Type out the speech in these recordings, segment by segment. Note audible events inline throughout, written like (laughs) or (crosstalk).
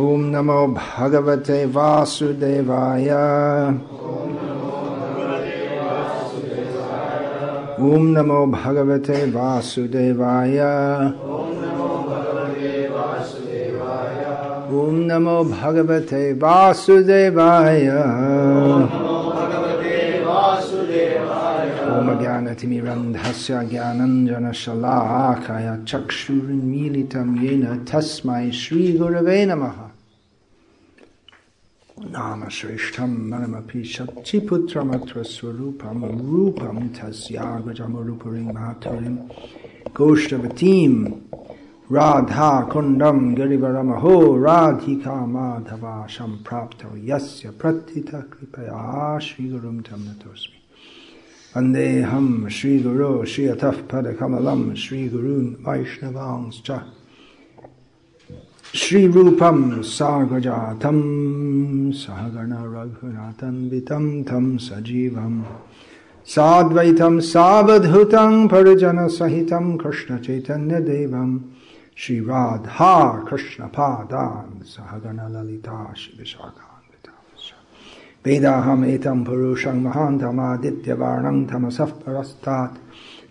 ॐ नमो भगवते वासुदेवाय। ॐ नमो भगवते वासुदेवाय। ॐ नमो भगवते वासुदेवाय। ॐ ज्ञानतिमिरन्धस्य ज्ञानञ्जनशलाकाय चक्षुरुन्मीलितं येन तस्मै श्रीगुरवे नमः। नामश्रेष्ठं मनमपि शक्तिपुत्रमत्र स्वरूपं रूपं तस्यागजमरूपरिं माथुरिं गोष्ठवतीं राधाकुण्डं गिरिवरमहो राधिका माधवा सम्प्राप्तौ यस्य प्रथितः कृपया श्रीगुरुं तं वन्देऽहं श्रीगुरो श्रियतः पदकमलं श्रीगुरून् वैष्णवांश्च श्रीरूपं सागजातं सहगण रघुनाथन्वितं तं सजीवं साद्वैतं सावधूतं परिजनसहितं कृष्णचैतन्यदेवं श्रीराधा कृष्णपादान् सहगणललिता शिवशाखान्वितांश्च वेदाहमेतं पुरुषं महान्तमादित्यवर्णं तमसः परस्तात्।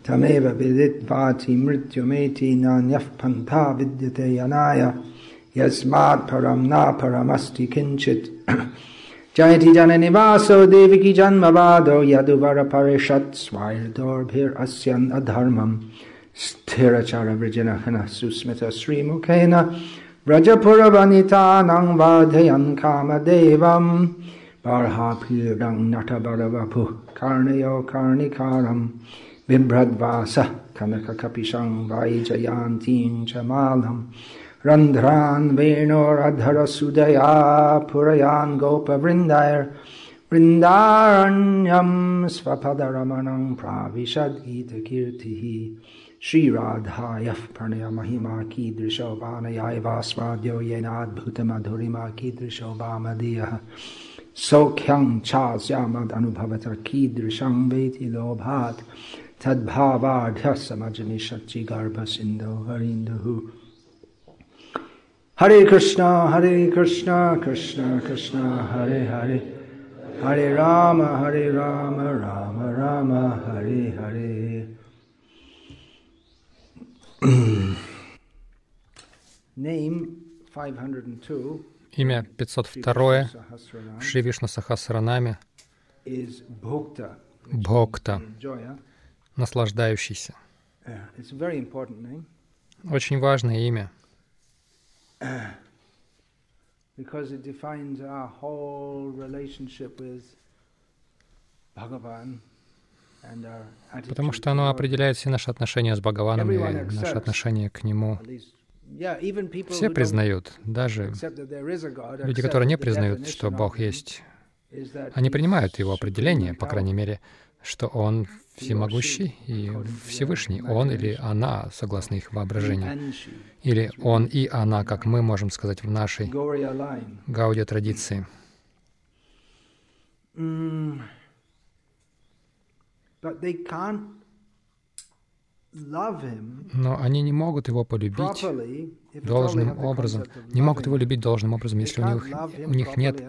तमेव विदित्वाति मृत्युमेति नान्यः पन्था विद्यते यनाय यस्मात् परं न परमस्ति किञ्चित्। (coughs) जयति जन जननिवासो देविकी जन्मवादो यदुवरपरिषत् स्वायर्दोर्भिरस्यन् अधर्मम् स्थिरचरवृजनहनः सुस्मितश्रीमुखेन व्रजपुरवनितानां वाधयन् कामदेवम् बर्हापीडं नटबरवपुः कर्णयो कर्णिकारम् बिभ्रद्वासः कनककपिशं वैजयान्तीं च मालम्। रन्ध्रान् वेणोरधरसुदया पुरयान् गोपवृन्दैर्वृन्दारण्यं स्वपदरमणं प्राविशद्गीतकीर्तिः श्रीराधायः प्रणयमहिमा कीदृशो वानयाय वास्वाद्यो येनाद्भुतमधुरिमा कीदृशो वामदीयः सौख्यं चास्यामदनुभवत कीदृशं वेति लोभात् तद्भावाढ्यः समजनिषच्चिगर्भसिन्धो हरिन्दुः हरे कृष्ण हरे कृष्ण कृष्ण कृष्ण हरे हरे Hare Hare Krishna, Hare Krishna, Krishna Krishna, Hare Hare, Hare Rama, Hare Rama, Rama Rama, Hare Hare. Name 502. Имя 502 Шри Вишна Сахасранами Бхокта, наслаждающийся. Очень важное имя because it defines our whole relationship with Bhagavan потому что оно определяет все наши отношения с Бхагаваном и accepts. отношение к Нему. Все признают, даже люди, которые не признают, что Бог есть, они принимают Его определение, по крайней мере, что Он всемогущий и Всевышний, Он или Она, согласно их воображению, или Он и Она, как мы можем сказать в нашей love him Но они не могут Его полюбить должным образом, не могут его любить должным образом, если у них, у них нет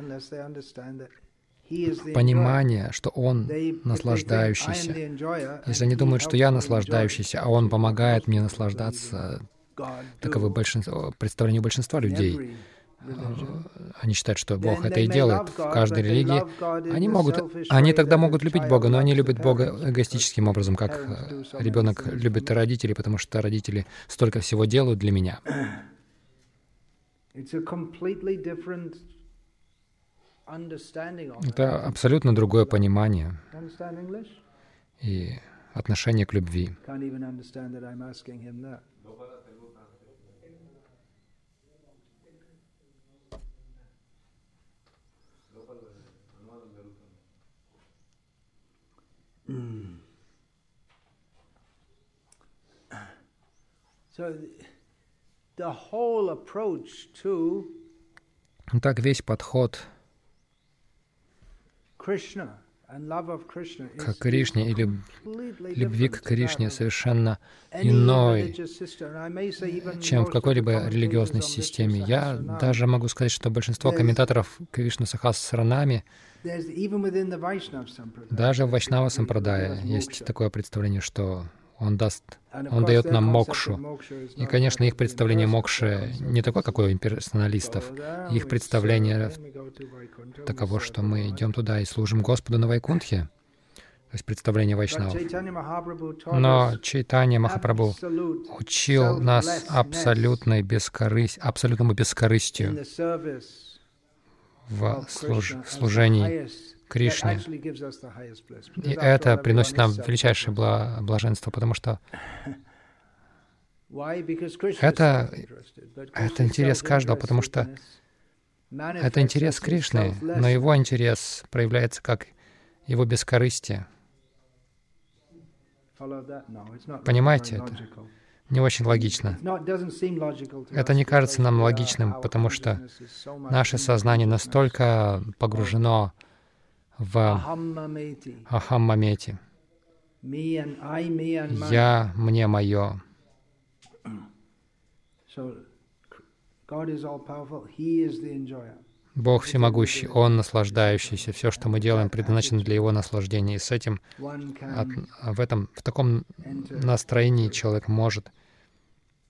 понимания, что Он They- if they think, "I am наслаждающийся. Если они думают, что я наслаждающийся, а Он помогает мне наслаждаться, таковы большинство, представления большинства людей. religion, Они считают, что Бог это и делает в каждой религии. Они могут, они тогда могут любить Бога, но они любят Бога эгоистическим образом, как many ребенок любит родителей, потому что родители столько всего делают для меня. Это абсолютно другое понимание и отношение к любви. Mm. So the whole approach to Так весь подход к Кришне или любви к Кришне совершенно иной, чем в какой-либо религиозной системе. Я даже могу сказать, что большинство комментаторов Кришна Сахасранами даже в Вайшнава Сампрадая есть такое представление, что он даст, он дает нам мокшу. И, конечно, их представление мокши не такое, как у имперсоналистов. Их представление таково, что мы идем туда и служим Господу на Вайкунтхе. То есть представление Вайшнавов. Но Чайтанья Махапрабху учил нас абсолютной бескорысть, абсолютному бескорыстию в служ, служении Кришне. И это приносит нам величайшее блаженство, потому что это, это интерес каждого, потому что это интерес Кришны, но его интерес проявляется как его бескорыстие. Понимаете это? Не очень логично. Это не кажется нам логичным, потому что наше сознание настолько погружено в Ахаммамети. Я, мне, мое. (clears throat) Бог всемогущий, Он наслаждающийся. Все, что мы делаем, предназначено для Его наслаждения. И с этим, от, в этом, в таком настроении человек может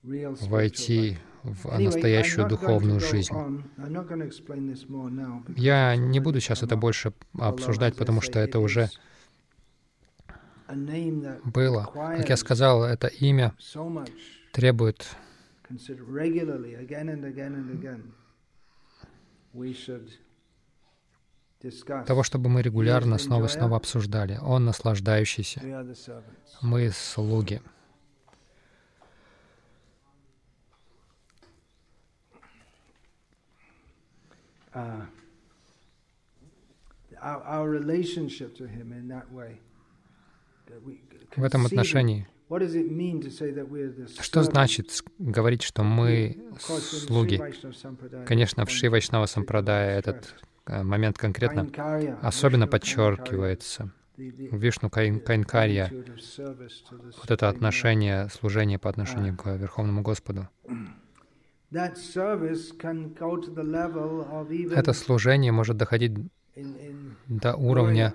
войти в настоящую духовную жизнь. Я не буду сейчас это больше обсуждать, потому что это уже было. Как я сказал, это имя требует того, чтобы мы регулярно снова и снова обсуждали. Он наслаждающийся. Мы слуги. Uh, our, our relationship to Him in that way. В этом отношении, что значит говорить, что мы слуги? Конечно, в Шри Вайшнава Сампрадая этот э, момент конкретно особенно подчеркивается. Вишну Кайнкарья вот это отношение, служение по отношению к Верховному Господу. Это служение может доходить до уровня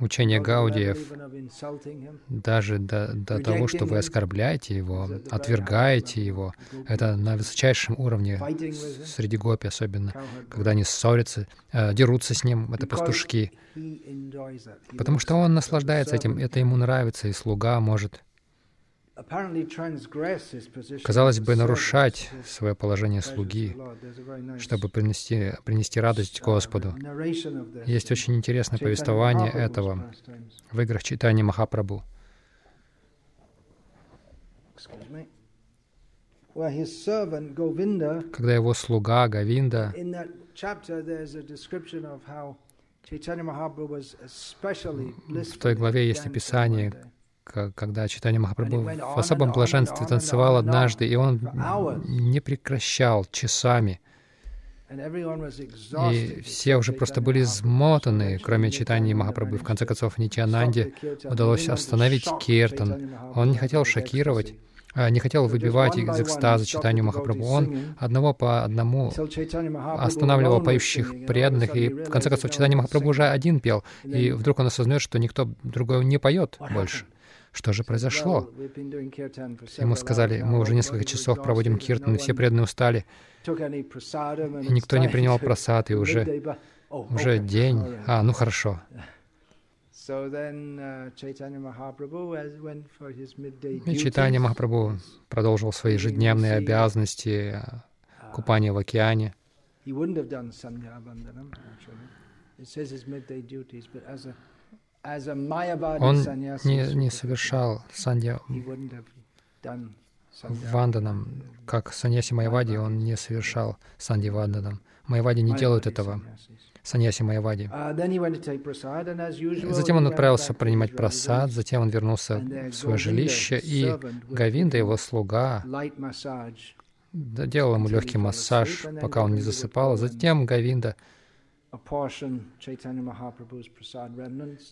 учения Гаудиев, даже до, до того, что вы оскорбляете его, отвергаете его. Это на высочайшем уровне среди гопи особенно, когда они ссорятся, э, дерутся с ним, это пастушки. Потому что он наслаждается этим, это ему нравится, и слуга может казалось бы, нарушать свое положение слуги, чтобы принести, принести радость Господу. Есть очень интересное повествование этого в играх читания Махапрабху. Когда его слуга Говинда в той главе есть описание, когда Читание Махапрабху в особом блаженстве танцевал однажды, и он не прекращал часами. И все уже просто были измотаны, кроме читания Махапрабху. В конце концов, Нитянанде удалось остановить Киртан. Он не хотел шокировать, а не хотел выбивать из экстаза читанию Махапрабху. Он одного по одному останавливал поющих преданных, и в конце концов читание Махапрабху уже один пел, и вдруг он осознает, что никто другой не поет больше. Что же произошло? Ему сказали, мы уже несколько часов проводим киртан, и все преданные устали, и никто не принял просад, и уже, уже день. А, ну хорошо. И Чайтанья Махапрабху продолжил свои ежедневные обязанности купания в океане. Он не, не совершал сандья ванданам, как саньяси Майавади, он не совершал санди ванданам. Майавади не делают этого. Саньяси Майавади. Uh, затем он отправился принимать просад, затем он вернулся в свое жилище, и Гавинда, его слуга, делал ему легкий массаж, пока он не засыпал. Затем Гавинда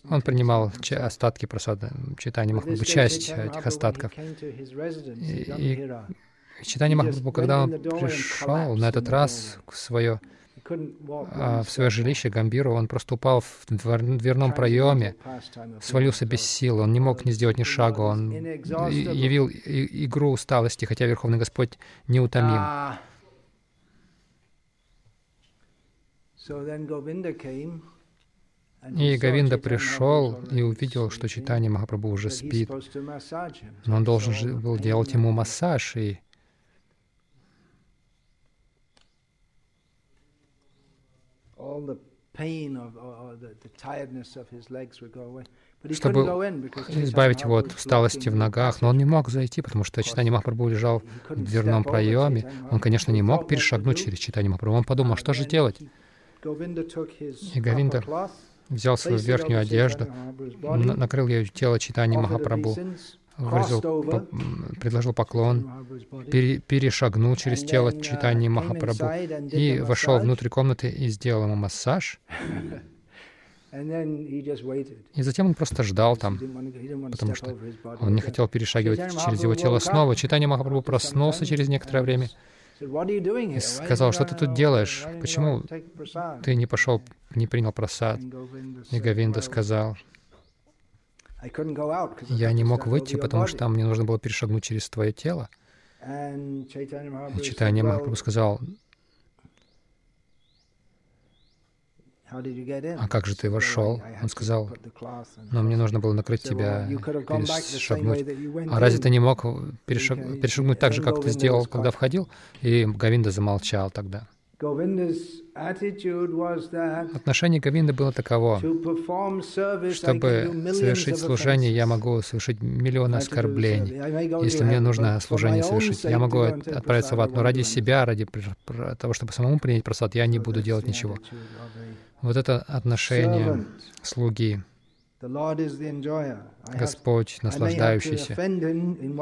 Он принимал остатки просада Читани Махапрабху, часть этих остатков. И, и Читани Махапрабху, когда он пришел на этот раз в свое, а, в свое жилище Гамбиру, он просто упал в дверном проеме, свалился без сил, он не мог не сделать ни шагу, он явил игру усталости, хотя Верховный Господь неутомим. И Говинда пришел и увидел, что Читание Махапрабху уже спит, но он должен был делать ему массаж, и чтобы избавить его от усталости в ногах, но он не мог зайти, потому что Читание Махапрабху лежал в дверном проеме. Он, конечно, не мог перешагнуть через Читание Махапрабху. Он подумал, что же делать? И Говинда взял свою верхнюю одежду, накрыл ее тело Читания Махапрабху, выразил, по, предложил поклон, пере, перешагнул через тело Читания Махапрабху и вошел внутрь комнаты и сделал ему массаж. (laughs) И затем он просто ждал там, потому что он не хотел перешагивать через его тело снова. Читание Махапрабху проснулся через некоторое время и сказал, что ты тут делаешь? Почему ты не пошел, не принял просад? И Говинда сказал, я не мог выйти, потому что мне нужно было перешагнуть через твое тело. И Читание Махапрабху сказал, а как же ты вошел? Он сказал, но мне нужно было накрыть тебя, перешагнуть. А разве ты не мог перешаг... перешагнуть так же, как ты сделал, когда входил? И Гавинда замолчал тогда. Отношение Говинды было таково, чтобы совершить служение, я могу совершить миллионы оскорблений. Если мне нужно служение совершить, я могу отправиться в ад, но ради себя, ради того, чтобы самому принять просад, я не буду делать ничего. Вот это отношение слуги. Господь, наслаждающийся.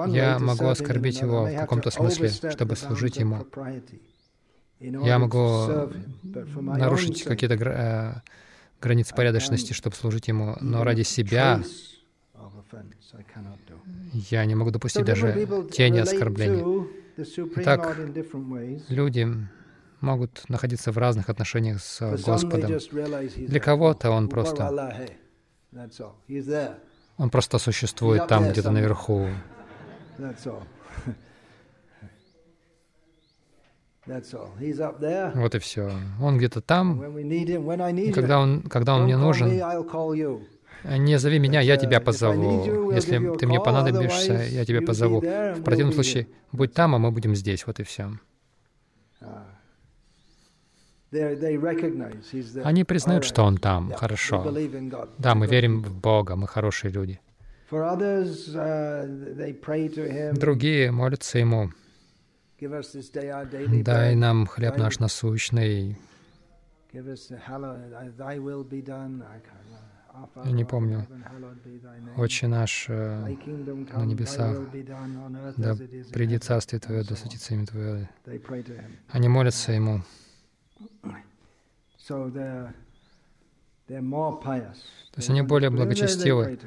Я могу оскорбить Его в каком-то смысле, чтобы служить Ему. Я могу нарушить какие-то э, границы порядочности, чтобы служить Ему, но ради себя я не могу допустить даже тени оскорбления. Так, люди могут находиться в разных отношениях с Господом. Для кого-то он просто... Он просто существует там, где-то наверху. (laughs) Вот и все. Он где-то там. Когда он, когда он мне нужен, не зови меня, я тебя uh, позову. Если ты мне понадобишься, я тебя позову. В противном случае, будь там, а мы будем здесь. Вот и все. Они признают, что Он там. Хорошо. Да, мы верим в Бога, мы хорошие люди. Uh, Другие молятся Ему. Дай нам хлеб наш насущный. Я не помню. Отче наш э, на небесах, да придет Царствие Твое, да светится имя Твое. Они молятся Ему. То есть они более благочестивы.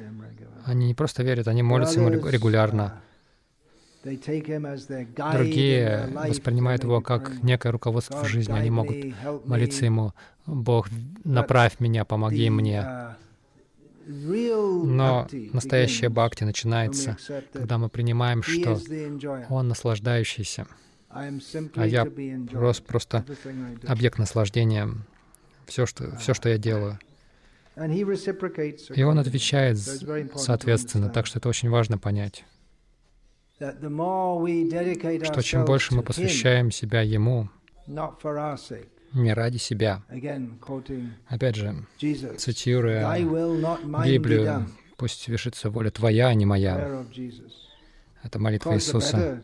Они не просто верят, они молятся ему регулярно. Другие воспринимают его как некое руководство в жизни. Они могут молиться ему, «Бог, направь меня, помоги мне». Но настоящая бхакти начинается, когда мы принимаем, что Он наслаждающийся а я просто, просто объект наслаждения, все что, все, что я делаю. И он отвечает соответственно, так что это очень важно понять, что чем больше мы посвящаем себя Ему, не ради себя. Опять же, цитируя Библию, «Пусть свершится воля Твоя, а не моя». Это молитва Иисуса.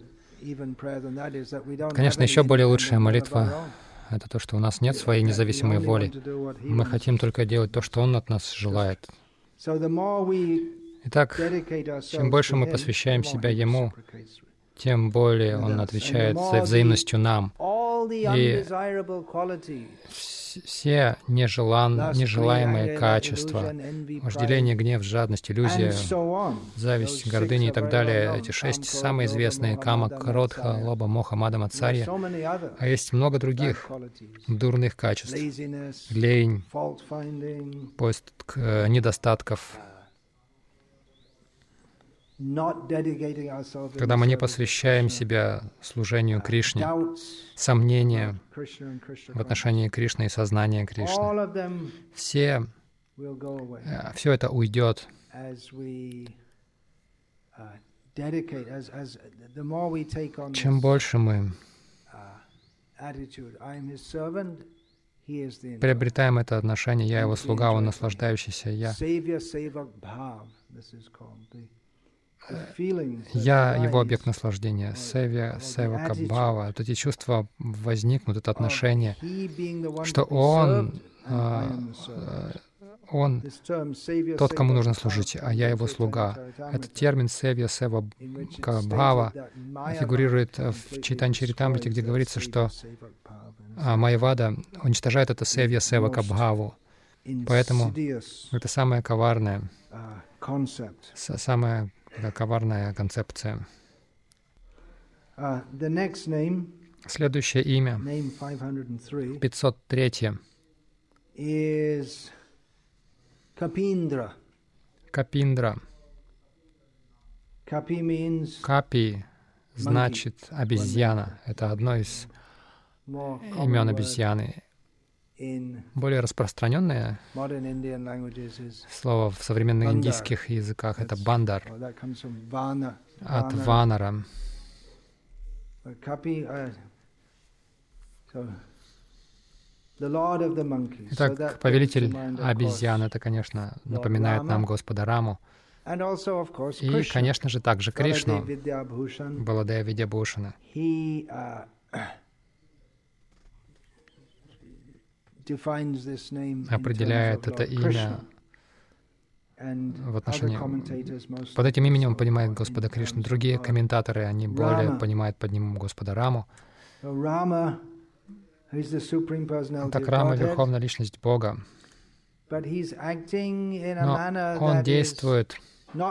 Конечно, еще более лучшая молитва — это то, что у нас нет своей независимой воли. Мы хотим только делать то, что Он от нас желает. Итак, чем больше мы посвящаем себя Ему, тем более Он отвечает за взаимностью нам. И все нежелан, нежелаемые качества, вожделение, гнев, жадность, иллюзия, зависть, гордыня и так далее. Эти шесть самые известные Кама, Matsarya. Лоба, Моха, Мада, There are Мацарья. so many other А есть много других дурных качеств. Лень, поиск э, недостатков, когда мы не посвящаем себя служению Кришне, сомнения в отношении Кришны и сознания Кришны. Все, away. все это уйдет, uh, чем больше мы uh, приобретаем это отношение, я его слуга, он наслаждающийся, я. Я его объект наслаждения, севия, севака, бхава. Вот эти чувства возникнут, это отношение, что он, а, servant. он тот, кому нужно служить, а я его слуга. Этот термин севия, сева, бхава фигурирует в completely Чайтань Чаритамрите, где говорится, что а, Майявада уничтожает это севья, севака, бхаву. Поэтому Это самая коварная, uh, concept. с- самая да, коварная концепция. Uh, the next name, Следующее имя, name 503, 503, is Kapindra. Капиндра. Kapi means Капи значит обезьяна. Это одно из имен обезьяны. Более распространенное слово в современных индийских языках это бандар от ванара. Uh, Итак, повелитель обезьян, это, конечно, напоминает нам Господа Раму. И, конечно же, также Кришну. Баладея Видябушина. he uh, defines this name in terms определяет это Lord имя в отношении... Под этим именем он понимает Господа Кришну. Другие комментаторы, они более понимают под ним Господа Раму. Так Рама — Верховная Личность Бога. Но он действует не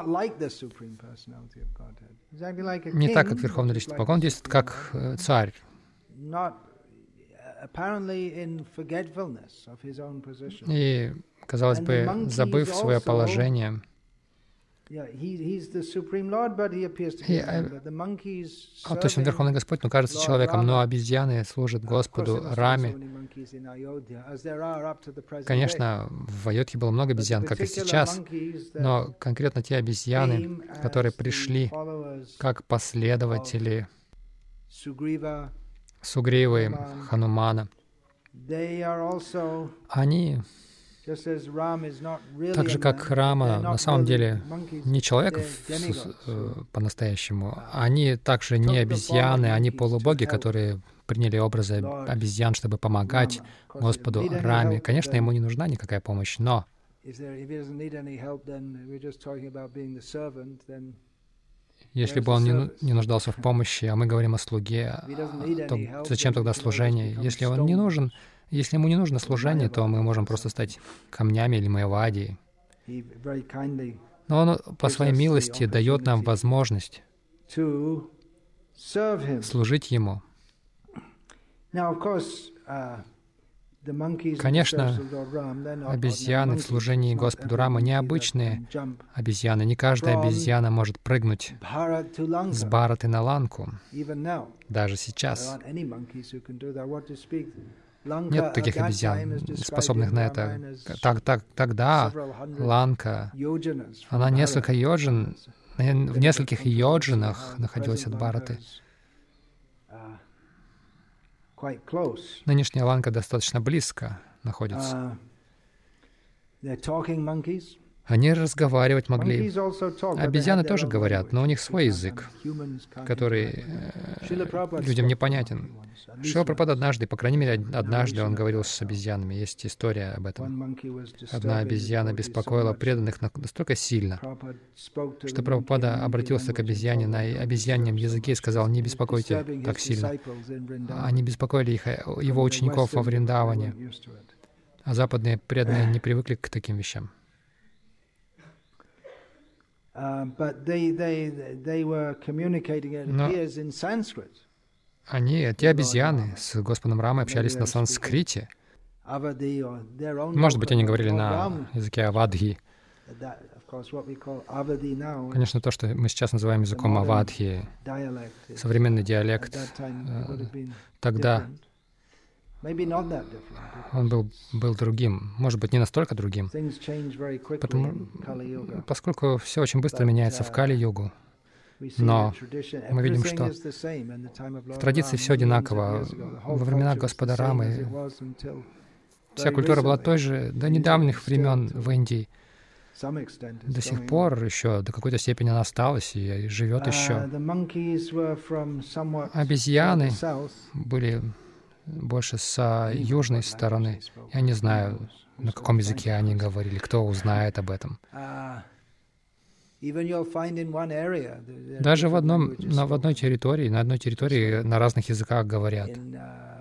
так, как Верховная Личность Бога. Он действует как э, царь, и, казалось бы, забыв свое положение. Monkeys А, то есть он serving- Верховный Господь, но кажется человеком, но обезьяны служат Господу Раме. Конечно, в Айотхе было много обезьян, как и сейчас, но конкретно те обезьяны, которые пришли как последователи Сугривы, Хануман. Ханумана, они Так же, как Рама, на самом деле не человек э, по-настоящему. Они также не обезьяны, они полубоги, которые приняли образы обезьян, чтобы помогать Господу Раме. Конечно, ему не нужна никакая помощь, но если бы он не, не нуждался в помощи, а мы говорим о слуге, а, то зачем тогда служение? Если он не нужен, если ему не нужно служение, то мы можем просто стать камнями или kindly Но он по своей милости дает нам возможность служить Ему. Now, of course, uh, the monkeys in the Конечно, обезьяны в служении Господу Рама необычные обезьяны. Не каждая обезьяна может прыгнуть с Бараты на Ланку, даже сейчас. Нет таких обезьян, способных на это. Так, так, тогда Ланка, она несколько йоджин, в нескольких йоджинах находилась от Бараты. Lanka is, uh, quite close. Нынешняя Ланка достаточно близко находится. Uh. Они разговаривать могли. Обезьяны тоже говорят, но у них свой язык, который э, людям непонятен. Шила once. однажды, по крайней мере, од- однажды он говорил с обезьянами. Есть история об этом. Одна обезьяна беспокоила преданных на- настолько сильно, что Прабхупада обратился к обезьяне на them, "Don't обезьяньем языке и much." сказал, не беспокойте так сильно. Они беспокоили их, э, его учеников во Вриндаване. А западные преданные не привыкли к таким вещам. Но- Sanskrit. Они, эти обезьяны, с Господом Рамой общались на санскрите. Может быть, они говорили на языке авадхи. Конечно, то, что мы сейчас называем языком авадхи, современный диалект, been тогда он был, был другим. Может быть, не настолько другим. Потому-. Поскольку все очень быстро меняется в We see Но мы видим, что в традиции все одинаково. Во времена Господа Рамы вся культура была той же до недавних времен в Индии. До сих пор еще, до какой-то степени она осталась и живет. Uh, еще. Обезьяны были больше с южной стороны. Я не знаю, на каком языке они говорили, кто узнает об этом. Are Даже в, одном, на, в одной территории, на одной территории на разных языках говорят. Uh,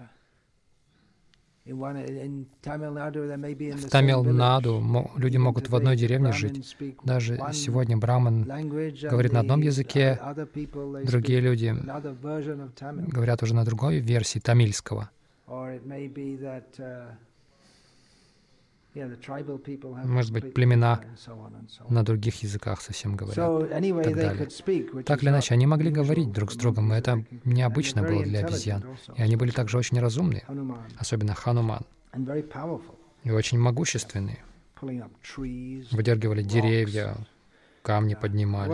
В Тамил-Наду люди могут в одной деревне жить. Даже сегодня браман, говорит на одном языке, другие люди говорят уже на другой версии тамильского. Может быть, племена. На других языках совсем говорят. Anyway, так далее. Так или иначе, они могли говорить друг с другом, и это необычно было для обезьян. И они были также очень разумные, особенно Хануман, и очень могущественные. Выдергивали деревья, камни поднимали.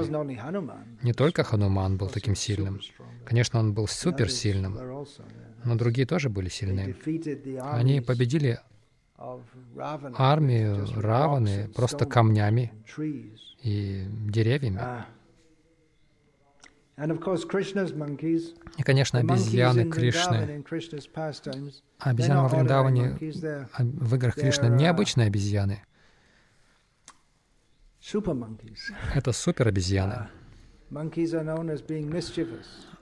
Не только Хануман был таким сильным. Конечно, он был суперсильным. Но другие тоже были сильны. Они победили армию Раваны просто камнями и деревьями. Ah. И, конечно, обезьяны Кришны, обезьяны во Вриндаване, а в играх Кришны uh, необычные обезьяны. Это супер обезьяны. Ah.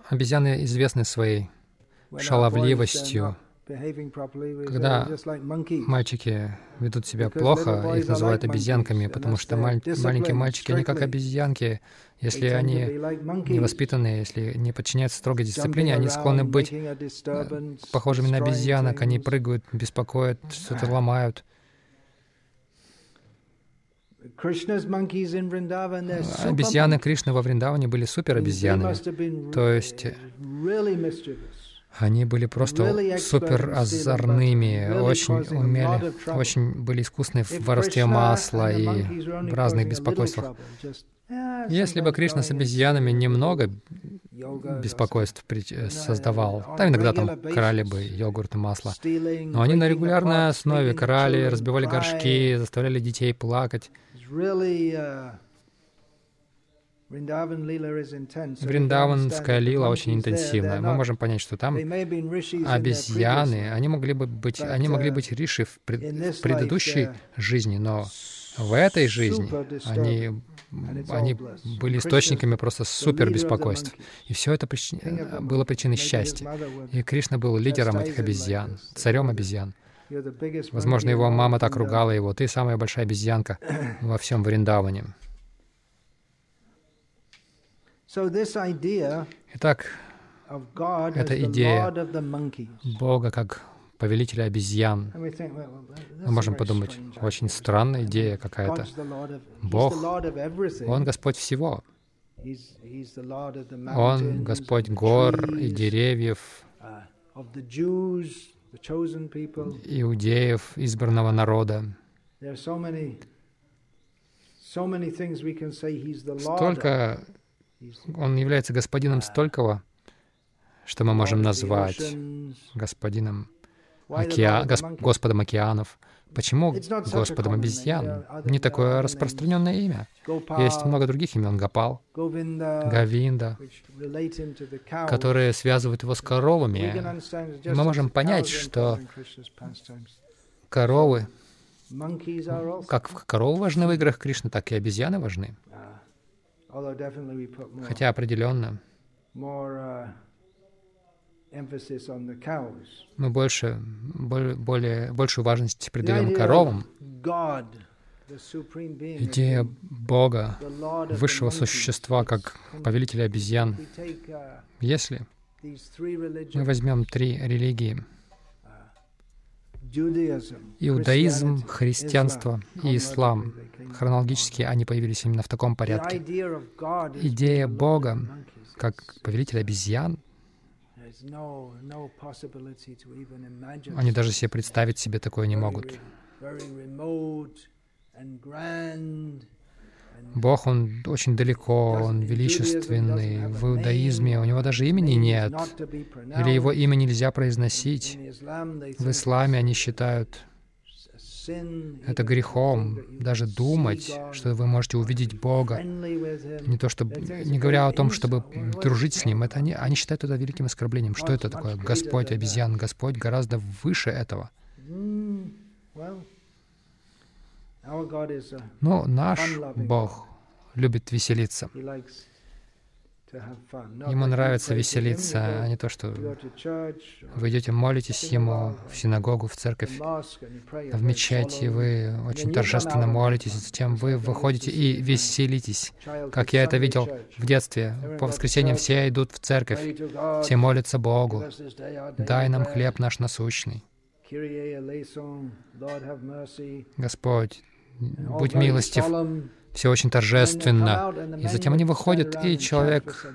Обезьяны известны своей шаловливостью. Когда. Мальчики ведут себя плохо, их называют обезьянками, потому что маль- маленькие мальчики, они как обезьянки. Если они невоспитанные, если не подчиняются строгой дисциплине, они склонны быть disturbance, похожими на обезьянок. Они прыгают, беспокоят, что-то (coughs) ломают. Super Обезьяны. Кришны во Вриндаване были супер They обезьянами. must have been То есть. Они были просто супер озорными, очень умели, очень были искусны в воровстве масла и в разных беспокойствах. Если бы Кришна с обезьянами немного беспокойств э, создавал, там иногда там крали бы йогурт и масло. Но они на регулярной основе крали, разбивали горшки, заставляли детей плакать. It's really, uh, Vrindavan Leela is intense. So you can Вриндаванская лила очень интенсивная. Мы можем понять, что там обезьяны, они могли бы быть, они могли uh, быть риши в, пред- предыдущей жизни, но в этой жизни они, они были источниками просто супер беспокойств. И все это of the было причиной счастья. И Кришна был лидером этих обезьян, царем обезьян. Возможно, его мама так ругала его. Ты самая большая обезьянка во всем Вриндаване. Итак, Эта идея. Бога как повелителя обезьян. Мы можем подумать, очень странная идея какая-то. Бог. Он Господь всего. Он Господь гор и деревьев, uh, иудеев, избранного народа. Столько Он является господином столького, что мы можем назвать господином океа... Гос-? Господом океанов. Почему Господом обезьян? Не такое распространенное имя. Есть много других имен. Гопал, Гавинда, которые связывают его с коровами. Мы можем понять, что. Коровы, как коровы важны в играх Кришны, так и обезьяны важны. Uh, although definitely we put more, Хотя определенно. uh, Мы больше, более, более, большую важность придаем коровам. Идея Бога, высшего существа, как повелителя обезьян. Если мы возьмем три религии, Иудаизм, христианство и ислам. Хронологически они появились именно в таком порядке. Идея Бога, как повелитель обезьян, они даже себе представить себе такое не могут. Бог, Он очень далеко, Он величественный. В иудаизме у Него даже имени нет, или Его имя нельзя произносить. В исламе они считают это грехом, даже думать, что вы можете увидеть Бога. Не то, чтобы, не говоря о том, чтобы дружить с Ним, это они, они считают это великим оскорблением. Что это такое? Господь, обезьян, Господь гораздо выше этого. Но наш Бог любит веселиться. Ему нравится веселиться, а не то, что вы идете, молитесь Ему в синагогу, в церковь, в мечети, вы очень торжественно молитесь, затем вы выходите и веселитесь. Как я это видел в детстве. По воскресеньям все идут в церковь, все молятся Богу. «Дай нам хлеб наш насущный». Господь, будь милостив, все очень торжественно. И затем они выходят, и человек...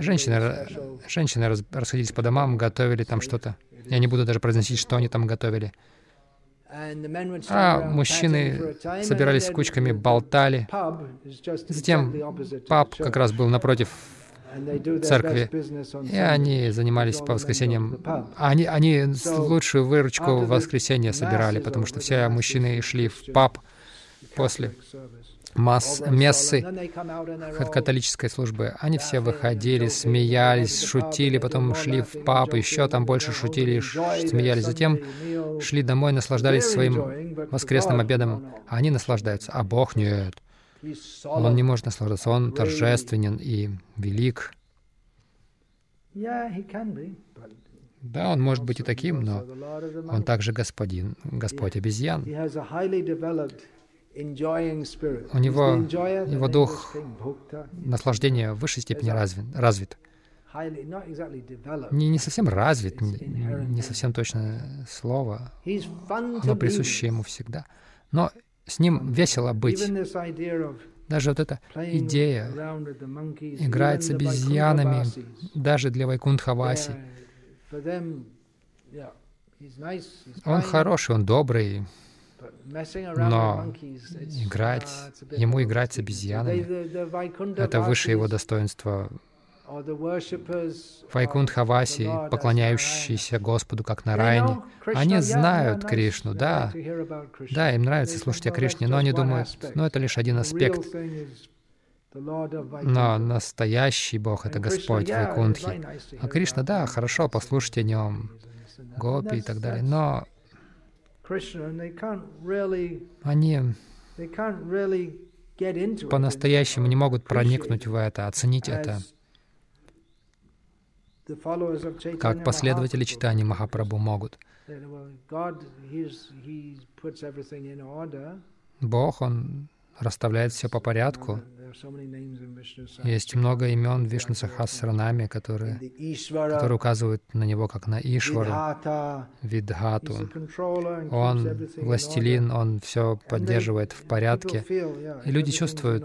Женщины, женщины расходились по домам, готовили там что-то. Я не буду даже произносить, что они там готовили. А мужчины собирались кучками, болтали. Затем паб как раз был напротив церкви, и они занимались по воскресеньям. Они, они лучшую выручку в воскресенье собирали, потому что все мужчины шли в паб после масс, мессы католической службы. Они все выходили, смеялись, шутили, потом шли в паб, еще там больше шутили, смеялись. Затем шли домой, наслаждались своим воскресным обедом. Они наслаждаются, а Бог нет. Он не может наслаждаться, Он торжественен и велик. Да, он может быть и таким, но он также господин, Господь обезьян. У него, его дух наслаждения в высшей степени развит. развит. Не, не совсем развит, не, не совсем точное слово. Оно присуще ему всегда. Но с ним весело быть. Даже вот эта идея играть с обезьянами, даже для Вайкунтхаваси. Он хороший, он добрый, но играть, ему играть с обезьянами, это выше его достоинства Вайкунтхаваси, поклоняющиеся Господу как на Райне, они знают Кришну, да, да, им нравится слушать о Кришне, но они думают, ну это лишь один аспект. Но настоящий Бог — это Господь Вайкунтхи. А Кришна, да, хорошо, послушайте о Нем, Гопи и так далее, но они по-настоящему не могут проникнуть в это, оценить это как последователи читания Махапрабху могут. Бог, Он расставляет все по порядку. Есть много имен Вишну Сахасранами, которые, которые указывают на Него как на Ишвару, Видхату. Он властелин, Он все поддерживает в порядке. И люди чувствуют,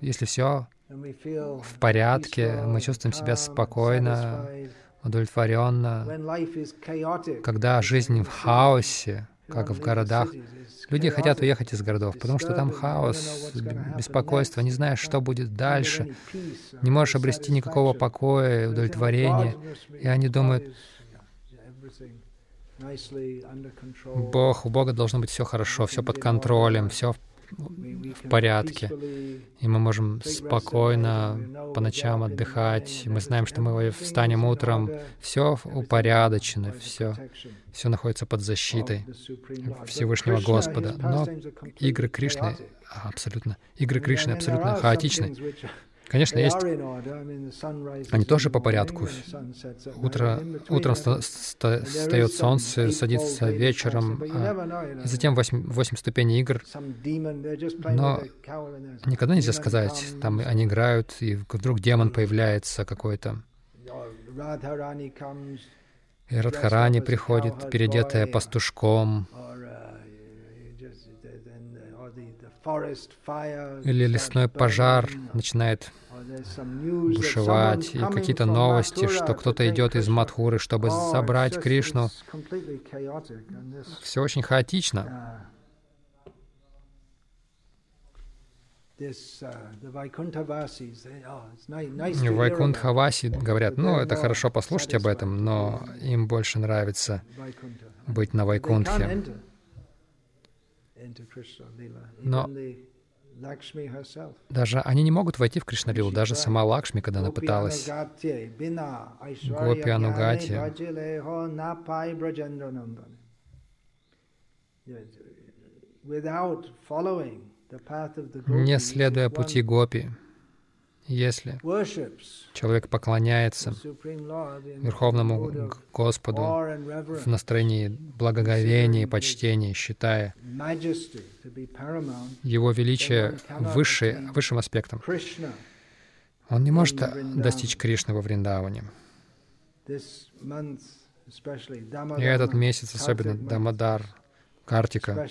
если все в порядке, мы чувствуем себя спокойно, удовлетворенно. Когда жизнь в хаосе, как в городах, люди хотят уехать из городов, потому что там хаос, беспокойство, не знаешь, что будет дальше, не можешь обрести никакого покоя, удовлетворения. И они думают, Бог, у Бога должно быть все хорошо, все под контролем, все в в порядке, и мы можем спокойно по ночам отдыхать. Мы знаем, что мы встанем утром, все упорядочено, все, все находится под защитой Всевышнего Господа. Но игры Кришны абсолютно, игры Кришны абсолютно хаотичны. Конечно, есть. они тоже по порядку. Утро, утром встает солнце, садится вечером, а, и затем восемь, восемь ступеней игр. Но никогда нельзя сказать, там они играют, и вдруг демон появляется какой-то. И Радхарани приходит, переодетая пастушком, или лесной пожар начинает бушевать, и какие-то новости, что кто-то идет из Мадхуры, чтобы забрать Кришну. Все очень хаотично. Вайкунтхаваси говорят, ну, это хорошо послушать об этом, но им больше нравится быть на Вайкунтхе. Но даже они не могут войти в Кришналилу, даже сама Лакшми, когда она пыталась. Гопи Анугати. Не следуя пути Гопи, если человек поклоняется Верховному Господу в настроении благоговения и почтения, считая Его величие высший, высшим аспектом, он не может достичь Кришны во Вриндаване. И этот месяц, особенно Дамадар, Картика,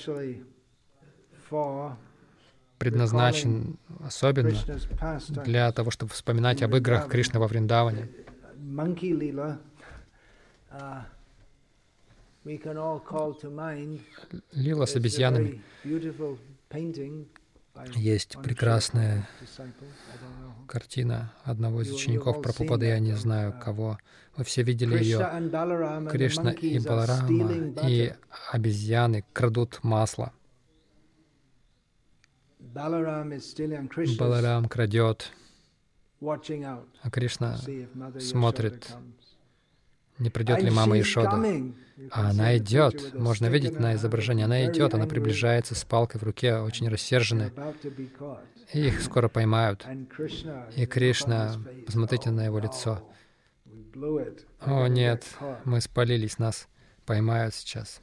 предназначен особенно для того, чтобы вспоминать об играх Кришны во Вриндаване. Лила с обезьянами. Есть прекрасная картина одного из учеников Прабхупады, я не знаю кого. Вы все видели ее. Кришна и Баларама и обезьяны крадут масло. Баларам крадет, а Кришна смотрит, не придет ли мама Ишода. А она идет, можно видеть на изображении, она идет, она приближается с палкой в руке, очень рассерженная. И их скоро поймают. И Кришна, посмотрите на его лицо. О нет, мы спалились, нас поймают сейчас.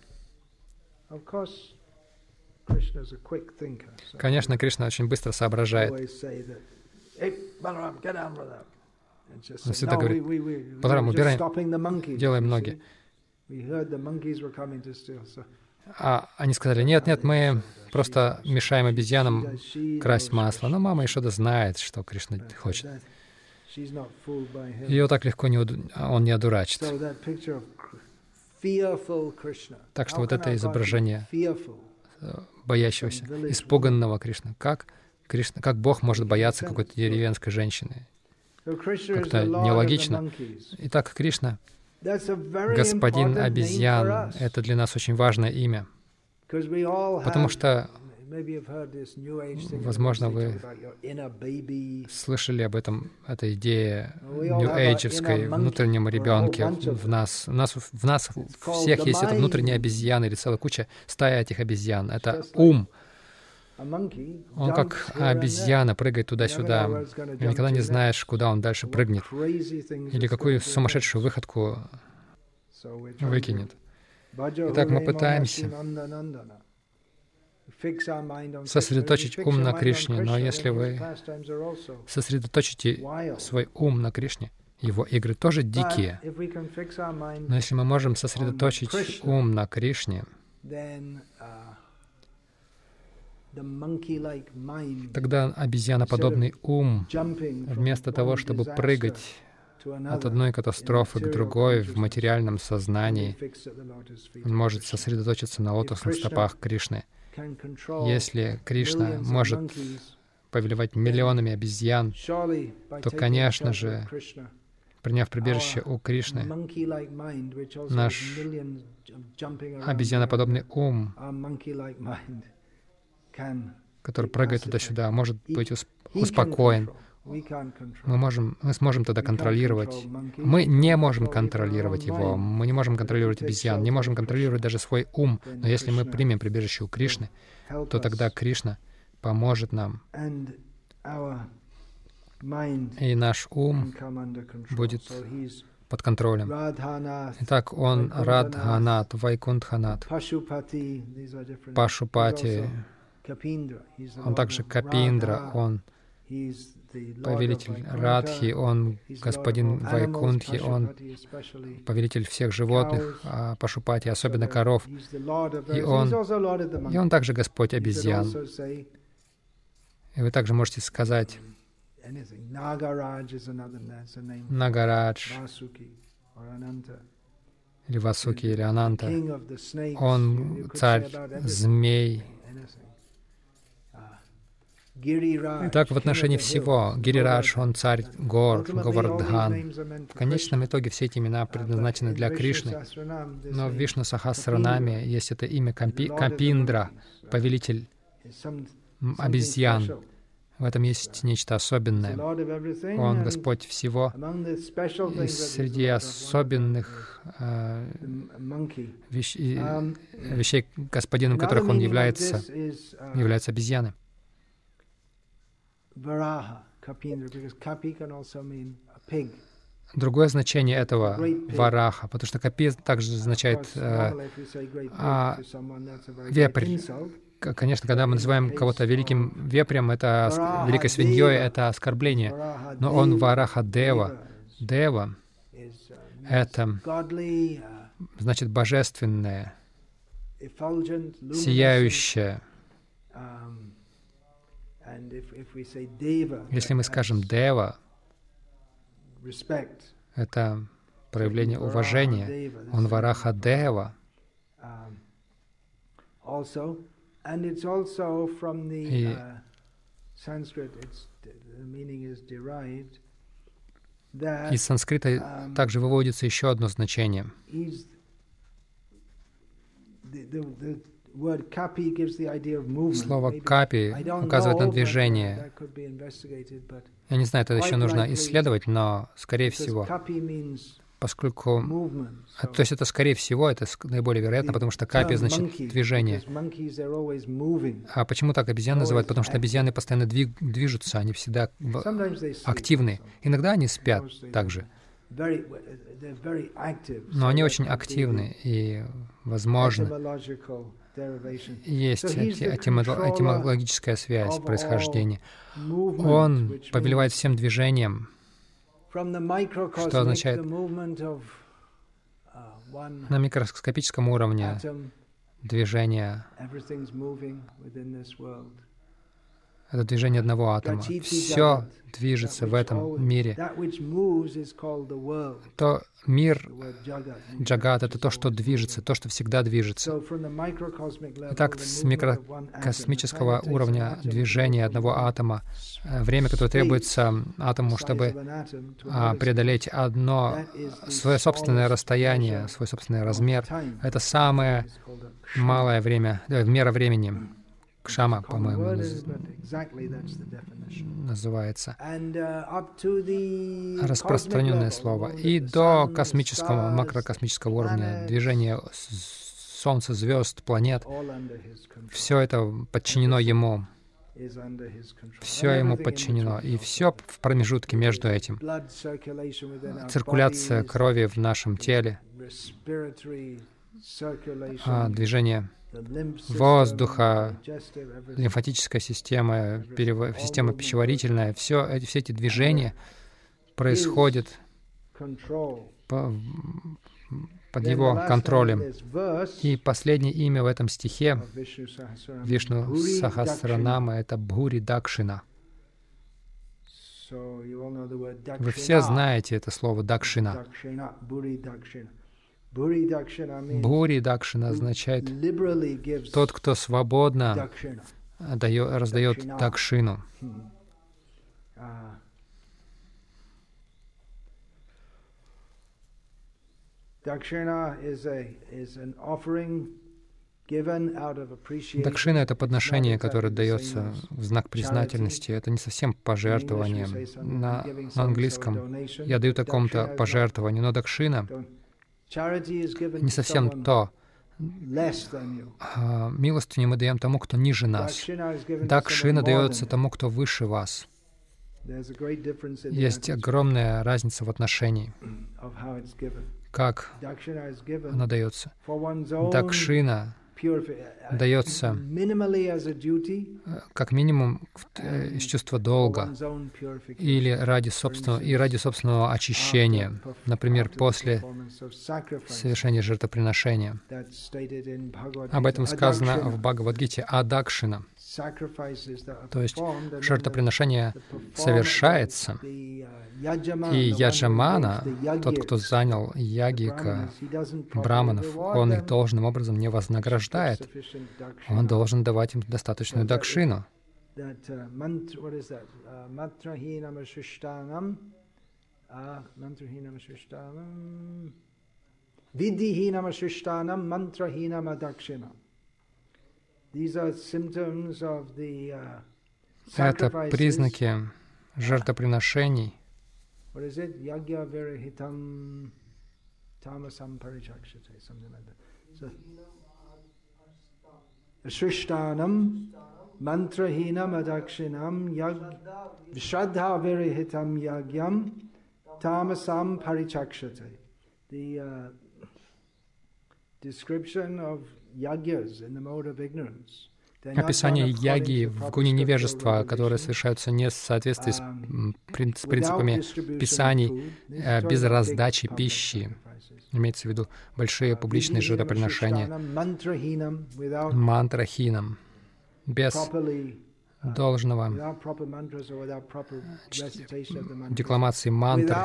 Конечно, Кришна очень быстро соображает. Он всегда говорит, Баларам, убираем, делаем ноги. А они сказали, нет, нет, мы просто мешаем обезьянам красть масло. Но мама Ишода знает, что Кришна хочет. Ее так легко не, он не одурачит. Так что вот это изображение боящегося, испуганного Кришны. Как Кришна, как Бог может бояться какой-то деревенской женщины? Как-то нелогично. Итак, Кришна, господин обезьян, это для нас очень важное имя. Потому что Возможно, вы слышали об этом, этой идее нью-эйджевской, внутреннем ребенке в нас. В нас, в нас всех есть эта внутренняя обезьяна или целая куча стая этих обезьян. Это ум. Он как обезьяна прыгает туда-сюда. И никогда не знаешь, куда он дальше прыгнет. Или какую сумасшедшую выходку выкинет. Итак, мы пытаемся сосредоточить ум на Кришне, но если вы сосредоточите свой ум на Кришне, его игры тоже дикие. Но если мы можем сосредоточить ум на Кришне, тогда обезьяноподобный ум, вместо того, чтобы прыгать от одной катастрофы к другой в материальном сознании, он может сосредоточиться на лотосных стопах Кришны — если Кришна может повелевать миллионами обезьян, то, конечно же, приняв прибежище у Кришны, наш обезьяноподобный ум, который прыгает туда-сюда, может быть успокоен. Мы, можем, мы сможем тогда контролировать. Мы не можем контролировать его. Мы не можем контролировать обезьян, не можем контролировать даже свой ум. Но если мы примем прибежище у Кришны, то тогда Кришна поможет нам. И наш ум будет под контролем. Итак, он Радханат, Вайкунтханат, Пашупати, он также Капиндра, он повелитель Радхи, он господин Вайкунтхи, он повелитель всех животных, а Пашупати, особенно коров. И он, и он также Господь обезьян. И вы также можете сказать Нагарадж. Или Васуки или Ананта. Он царь змей, Итак, в отношении всего, Гирирадж, он царь гор, Говардхан. В конечном итоге все эти имена предназначены для Кришны. Но в Вишну Сахасранаме есть это имя Кампи, Капиндра, повелитель обезьян. В этом есть нечто особенное. Он Господь всего. И среди особенных э, вещ, вещей, господином которых Он является, является обезьяны. Другое значение этого вараха, потому что капи также означает э, а, вепрь. Конечно, когда мы называем кого-то великим вепрем, это великой свиньей, это оскорбление. Но он вараха дева. Дева — это значит божественное, сияющее, если мы скажем «дева», это проявление уважения. Он вараха дева. И из санскрита также выводится еще одно значение. Слово «капи» указывает на движение. Я не знаю, это еще нужно исследовать, но, скорее всего, поскольку... То есть это, скорее всего, это наиболее вероятно, потому что капи значит движение. А почему так обезьян называют? Потому что обезьяны постоянно движутся, они всегда активны. Иногда они спят также. Но они очень активны, и, возможно, есть этимологическая связь происхождения. Он повелевает всем движением, что означает uh, на микроскопическом уровне движение это движение одного атома. Все движется в этом мире. То мир, джагат, это то, что движется, то, что всегда движется. Итак, с микрокосмического уровня движения одного атома, э, время, которое требуется атому, чтобы а, преодолеть одно свое собственное расстояние, свой собственный размер, это самое малое время, э, мера времени. Кшама, по-моему, называется. Uh, Распространенное слово. И до космического, макрокосмического уровня движения Солнца, звезд, планет, все это подчинено Ему. Все ему подчинено. И все в промежутке между этим. Циркуляция крови в нашем теле, а, движение воздуха, лимфатическая система, перев... система пищеварительная, все, все эти движения происходят по, под его контролем. И последнее имя в этом стихе Вишну Сахасранама — это Бхури Дакшина. Вы все знаете это слово Дакшина. Бури Дакшина означает тот, кто свободно дает, раздает Дакшину. Дакшина — это подношение, которое дается в знак признательности. Это не совсем пожертвование. На, на английском. я даю такому-то пожертвованию, но дакшина не совсем то. А, милостыню мы даем тому, кто ниже нас. Дакшина дается тому, кто выше вас. Есть огромная разница в отношении, как она дается. Дакшина. Дается duty, э, как минимум э, из чувства долга или ради собственного и ради собственного очищения, например, после совершения жертвоприношения. Об этом сказано в Бхагавадгите Адакшина, то есть жертвоприношение совершается, uh, и яджамана, тот, кто занял ягика, браманов, он их должным образом не вознаграждает. Он должен давать им достаточную дакшину. that uh, mant- what Это sacrifices. признаки жертвоприношений, What is it? Yagya virahitam tamasam parichakshate, something like that. So, ashishtanam, mantrahinam adakshinam, yag, shraddha virahitam yagyam, tamasam parichakshate. The uh, description of описание яги в гуне невежества, которые совершаются не в соответствии с, Um, принципами писаний, э, без раздачи пищи. имеется в виду большие публичные жертвоприношения, мантрахином, без uh, должного декламации мантр,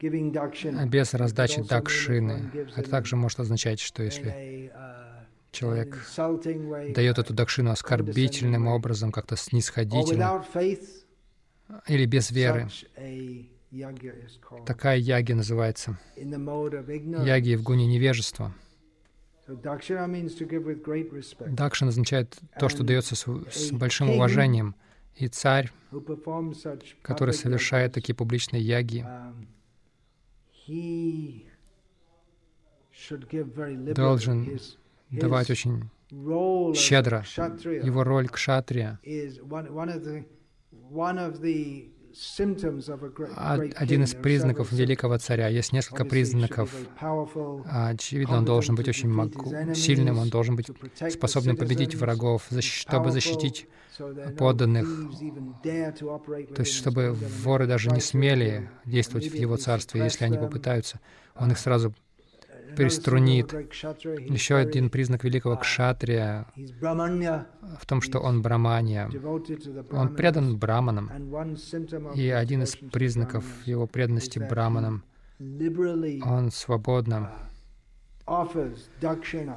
без раздачи дакшины. Это in- также может означать, что если uh, человек дает эту дакшину оскорбительным образом, как-то снисходительно, или без веры, такая яги называется. Яги в гуне невежества. So dakshina means to give with great respect. Дакшин означает то, что дается с, большим уважением. И царь, который совершает такие публичные яги, Должен давать очень щедро. Его роль кшатрия, один из признаков великого царя. Есть несколько признаков. А, Очевидно, он должен быть очень могу- сильным, он должен быть способным победить врагов, чтобы защитить, подданных. то есть чтобы воры даже не смели действовать в его царстве, если они попытаются. Он их сразу He's Еще один признак великого кшатрия в том, что он брамания. Он предан браманам. И один из признаков его преданности браманам, он свободно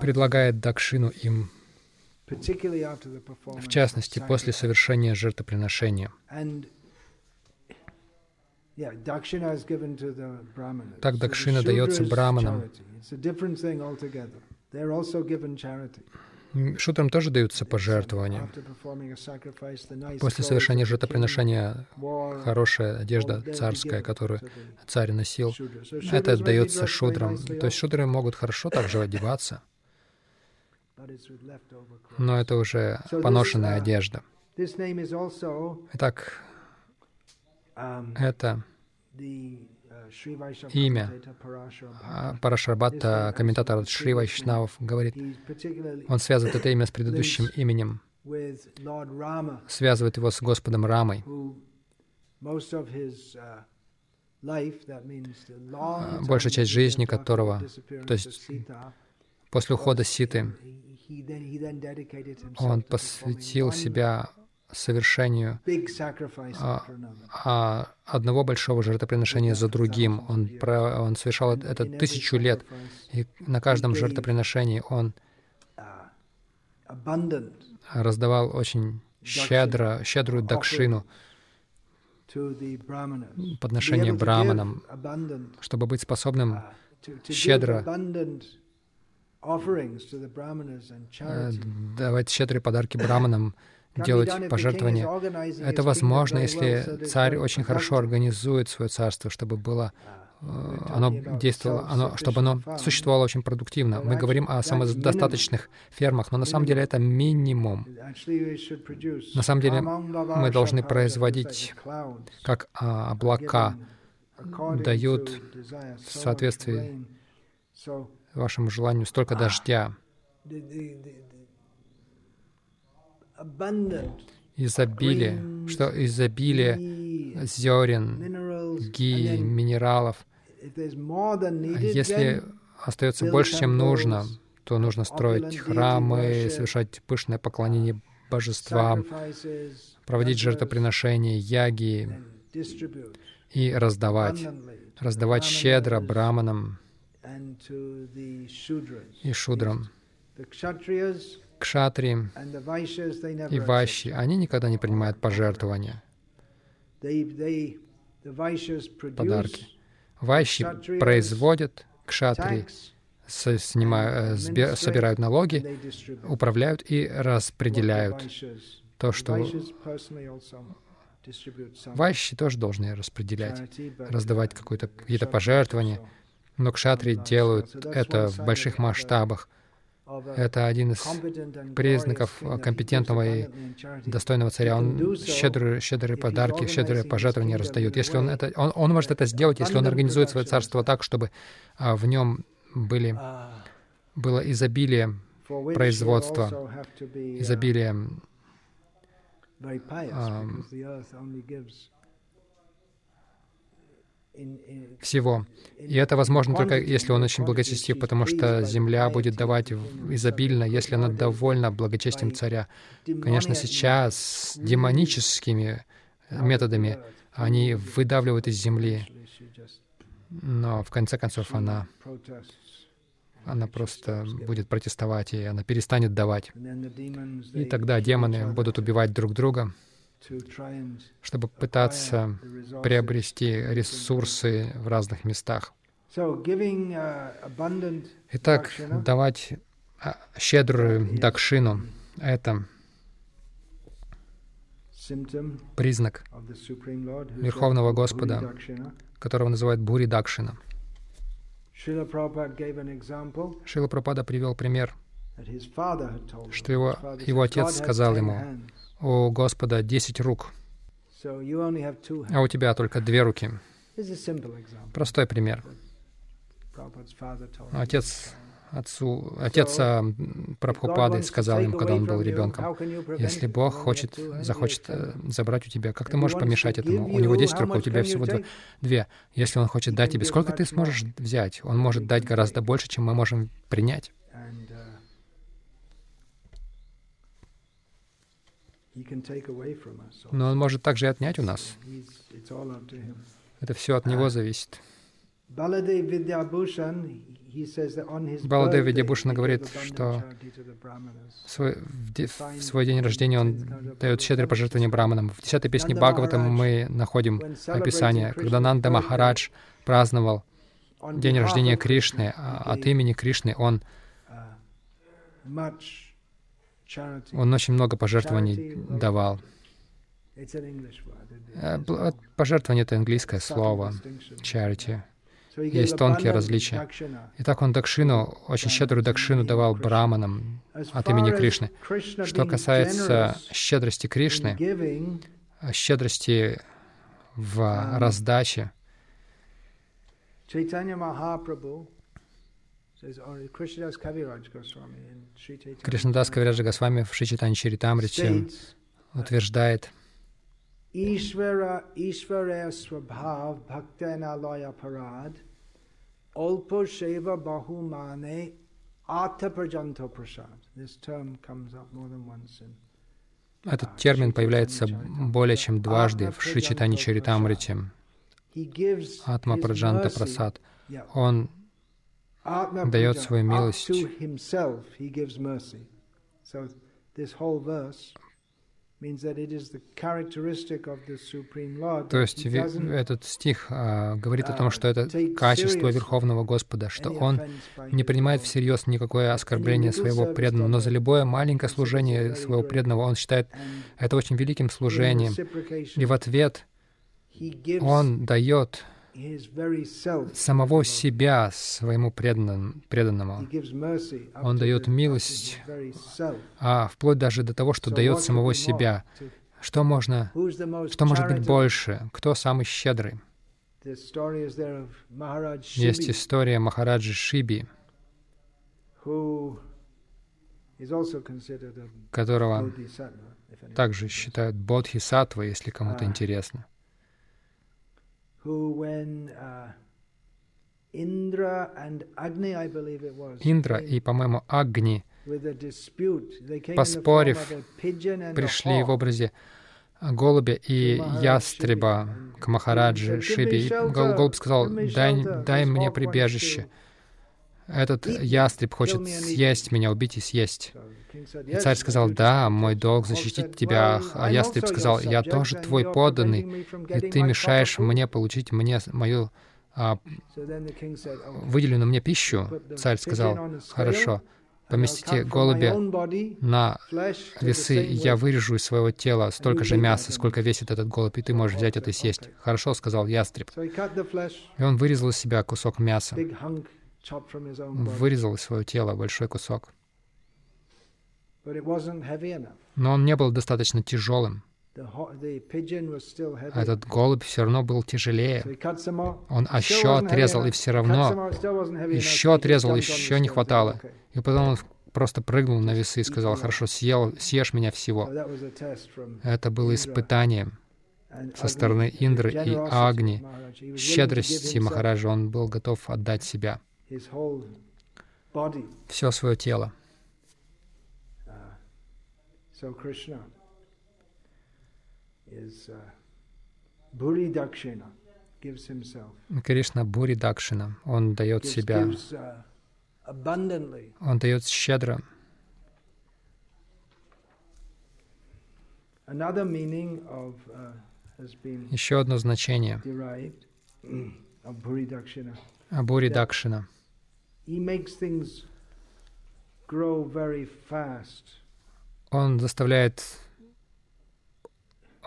предлагает дакшину им, в частности, после совершения жертвоприношения. And yeah, dakshina is given to the brahmanas. Так дакшина дается браманам. Шутрам тоже даются пожертвования. После совершения жертвоприношения хорошая одежда царская, которую царь носил, это отдается шудрам. То есть шудры могут хорошо также одеваться, но это уже поношенная uh, одежда. Итак, um, это uh, Имя. а. Парашарбата, комментатор Шри Вайшнавов, говорит, он связывает это имя с предыдущим именем, связывает его с Господом Рамой. uh, А, большая часть жизни которого, то есть После ухода Ситы он посвятил себя совершению а, а, одного большого жертвоприношения за другим. Он, про- он совершал это тысячу лет, и на каждом жертвоприношении он abundant раздавал очень щедро, щедрую дакшину, подношение браманам, чтобы быть способным щедро э, давать щедрые подарки браманам, делать пожертвования. Это возможно, если царь очень хорошо организует свое царство, чтобы было э, оно действовало, оно, чтобы оно существовало очень продуктивно. Мы говорим о самодостаточных фермах, но на самом деле это минимум. На самом деле мы должны производить, как а, облака дают в соответствии вашему желанию. Столько дождя, изобилие, что изобилие зерен, ги, минералов. Если остается больше, чем нужно, то нужно строить храмы, совершать пышное поклонение божествам, проводить жертвоприношения, яги и раздавать, раздавать щедро браманам и шудрам. Кшатри и вайши, они никогда не принимают пожертвования, подарки. Вайши производят, кшатри снимают, э, собирают налоги, управляют и распределяют то, что Вайши тоже должны распределять, раздавать какие-то пожертвования, но кшатри делают это в больших масштабах. Это один из признаков компетентного и достойного царя. Он щедрые, щедрые подарки, щедрые пожертвования раздает. Если он, это, он, он может это сделать, если он организует свое царство так, чтобы а, в нем были, было изобилие производства, изобилие всего. И это возможно только если он очень благочестив, потому что земля будет давать изобильно, если она довольна благочестием царя. Конечно, сейчас демоническими методами они выдавливают из земли, но в конце концов она она просто будет протестовать, и она перестанет давать. И тогда демоны будут убивать друг друга, чтобы пытаться приобрести ресурсы в разных местах. Итак, давать а, щедрую дакшину — это признак Верховного Господа, которого называют Бури Дакшина. Шила Прабхупада привел пример, что его, его отец сказал ему, «У Господа десять рук, а у тебя только две руки». Простой пример. Отец отцу, отец а, Прабхупады сказал им, когда он был ребенком, если Бог хочет, захочет э, забрать у тебя, как ты можешь помешать этому? У него 10 рук, а у тебя всего две. Если он хочет дать тебе, сколько ты сможешь взять? Он может дать гораздо больше, чем мы можем принять. Но он может также и отнять у нас. Это все от него зависит. Баладев Видябушина говорит, что в свой, в свой день рождения он дает щедрое пожертвование браманам. В десятой песне Бхагаватам мы находим описание, когда Нанда Махарадж праздновал день рождения Кришны, а от имени Кришны он он очень много пожертвований давал. Э, пожертвование — это английское слово, charity есть тонкие различия. Итак, он дакшину, очень щедрую дакшину давал браманам от имени Кришны. Что касается щедрости Кришны, щедрости в раздаче, Кришнадас Кавираджа Госвами в Шичитани Чаритамрите утверждает, Ishvara Ishvara Swabhav Bhaktanalaya Parad Alpa Sheva Bahumane Ata Prajanto Prasad. This term comes up more than once in Этот термин появляется более чем дважды в Шичитани Чаритамрите. Атма Праджанта Прасад. Он дает свою милость. То есть этот стих а, говорит о том, что это качество Верховного Господа, что Он не принимает всерьез никакое оскорбление своего преданного, но за любое маленькое служение своего преданного Он считает это очень великим служением. И в ответ Он дает. Самого себя своему предан- преданному. Он дает милость, а вплоть даже до того, что дает самого себя. Что можно, что может быть больше? Кто самый щедрый? Есть история Махараджи Шиби, которого также считают бодхисаттва, если кому-то А. интересно. Who, when uh, Indra and Agni, I believe it was, Индра came и, по-моему, Агни поспорив, пришли в образе голубя и ястреба к Махараджи He said, "Give me Шиби. Гол- голубь сказал, дай, дай мне прибежище. Этот ястреб хочет съесть меня, убить и съесть. So the king said, И "Yes, царь сказал, да, мой долг you." защитить тебя. "Well, А ястреб сказал, я тоже твой подданный, и ты мешаешь proper food." мне получить мне мою а, So then the king said, "Oh, выделенную мне пищу. Царь сказал, хорошо, поместите голубя на весы, я weight." вырежу из своего тела столько же мяса, сколько весит этот голубь, и ты можешь взять это и съесть. Хорошо, сказал ястреб. И он вырезал из себя кусок мяса. Вырезал из своего тела большой кусок. But it wasn't heavy enough. Но он не был достаточно тяжелым. Этот голубь все равно был тяжелее. Он еще отрезал, и все равно, еще отрезал, еще не хватало. И потом он просто прыгнул на весы и сказал, хорошо, съел, съешь меня всего. Это было испытанием со стороны Индры и Агни, щедрости Махараджа. Он был готов отдать себя, все свое тело. Uh, so Krishna is uh, Bhuri Dakshina, gives himself, Кришна Бури Дакшина. Он дает gives, себя, gives uh, abundantly. он дает щедро. Uh, Еще одно значение. Бури Дакшина. Он заставляет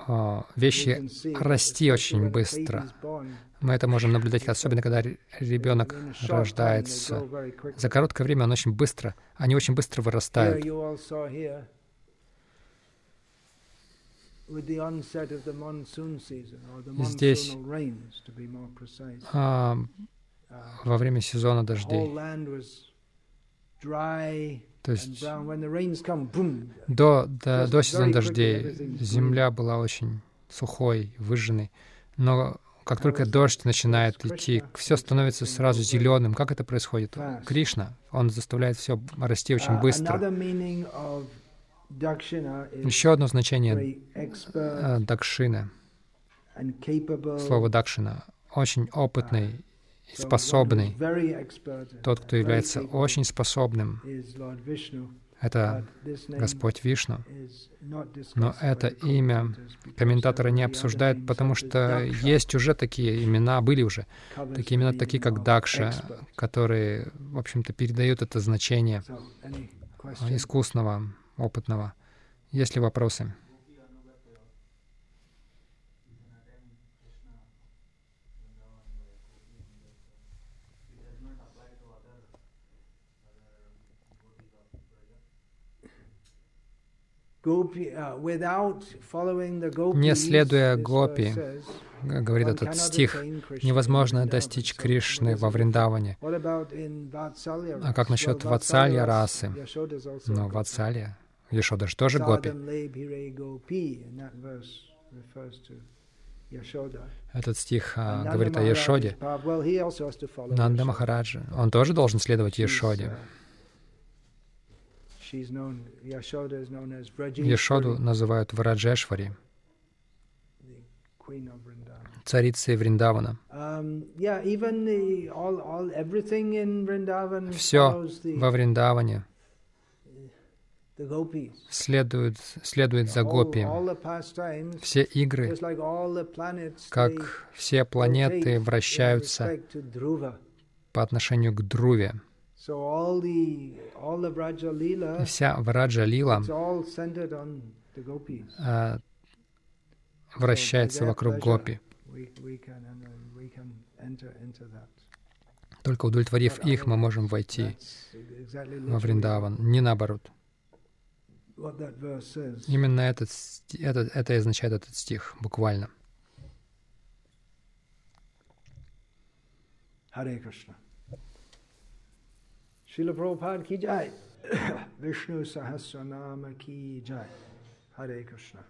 а, вещи расти очень быстро. Мы это можем наблюдать, особенно когда ре- ребенок рождается. За короткое время он очень быстро, они очень быстро вырастают. Здесь, А, во время сезона дождей. То есть до, до, до сезона дождей земля была очень сухой, выжженной. Но как только дождь начинает идти, все становится сразу зеленым. Как это происходит? Кришна, он заставляет все расти очень Uh, быстро. Еще одно значение дакшины, слово дакшина, очень опытный способный. Тот, кто является очень способным, это Господь Вишну. Но это имя Комментаторы не обсуждают, потому что есть уже такие имена, были уже такие имена, такие как Дакша, которые, в общем-то, передают это значение questions? искусного, опытного. Есть ли вопросы? Не следуя гопи, говорит этот стих, невозможно достичь Кришны во? Вриндаване. А как насчет Vatsalya расы? Но gopi. Ватсалья, Ешода же тоже гопи. Этот стих а, говорит о Ешоде. follow Нанда. Махараджа, он тоже должен следовать Ешоде. Ешоду называют Враджешвари, царицей Вриндавана. Um, the, Во Вриндаване следует, следует за гопи. Все игры, как все планеты вращаются по отношению к Друве. Вся Враджа Лила вращается вокруг гопи. Только удовлетворив их, мы можем войти во Вриндаван, не наоборот. Именно этот, сти- это, означает этот стих, буквально. Hare Krishna. शिल प्रभुपाद की जाए विष्णु सहस्र नाम की जाए हरे कृष्णा